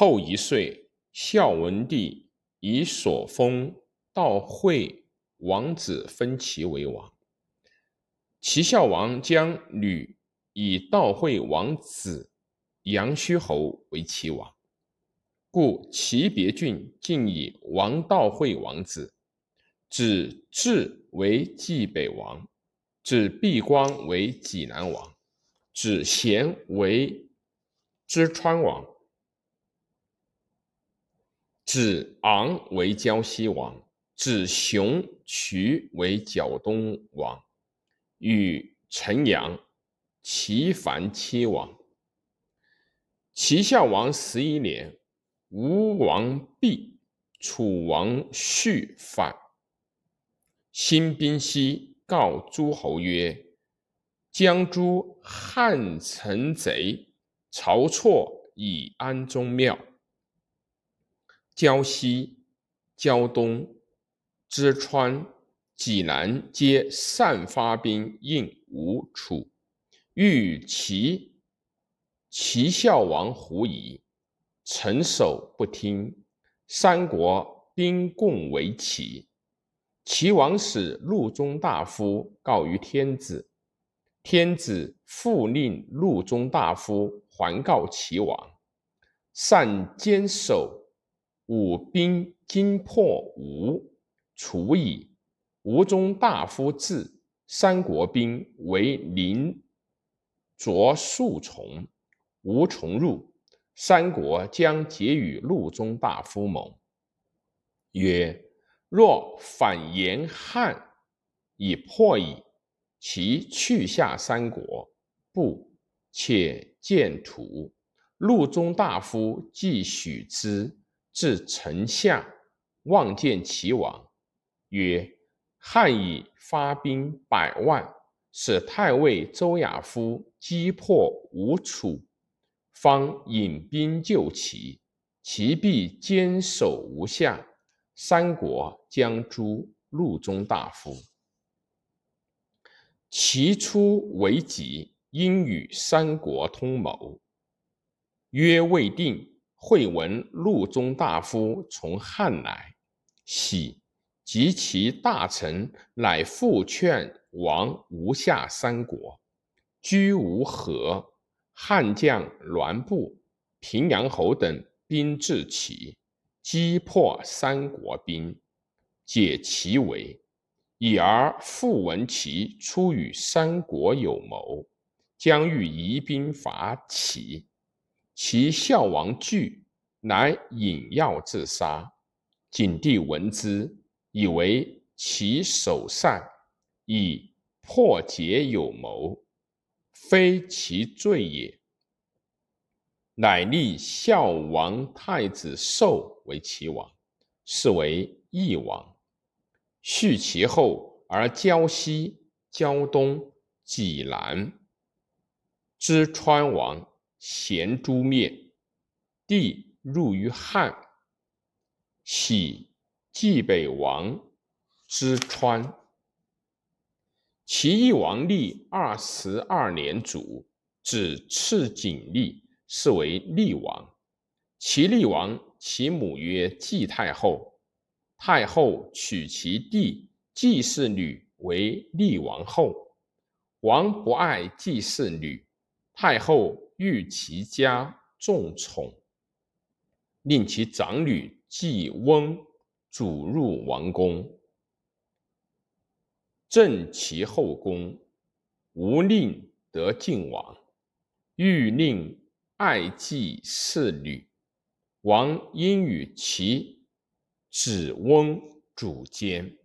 后一岁，孝文帝以所封道惠王子分齐为王。齐孝王将吕以道惠王子杨虚侯为齐王，故齐别郡竟以王道惠王子，指至为冀北王，指毕光为济南王，指贤为淄川王，子昂为胶西王，子雄渠为角东王。与陈阳、齐樊七王。齐孝王十一年，吴王毕、楚王续反。新宾西告诸侯曰：“将诸汉臣贼，曹错以安宗庙。胶西、胶东、淄川。”济南皆散发兵应吴楚，欲齐齐孝王狐疑，臣守不听。三国兵共为齐。齐王使陆中大夫告于天子，天子复令陆中大夫还告齐王，善坚守，五兵今破吴，楚矣。吴中大夫至，三国兵为临着数从，吴从入，三国将结与陆中大夫盟，曰：若反言汉，已破矣。其去下三国，不且见土。陆中大夫既许之，至城下，望见齐王，曰。汉以发兵百万，使太尉周亚夫击破吴楚，方引兵救齐，齐必坚守无下。三国将诛陆中大夫。齐出为急，应与三国通谋。约未定，会闻陆中大夫从汉来，喜。及其大臣乃复劝王吴下三国，居无和。汉将栾布、平阳侯等兵至齐，击破三国兵，解其围。已而复闻其出与三国有谋，将欲移兵伐齐。其孝王惧，乃引药自杀。景帝闻之。以为其首善，以破节有谋，非其罪也。乃立孝王太子寿为齐王，是为义王。续其后，而胶西、胶东、济南、之川王咸诛灭，帝入于汉，喜。冀北王之川，齐懿王立二十二年卒，子赤景立，是为厉王。齐厉王，其母曰季太后，太后娶其弟季氏女为厉王后。王不爱季氏女，太后欲其家重宠，令其长女季翁。主入王宫，正其后宫，无令得晋王，欲令爱季侍女。王因与其子翁主奸。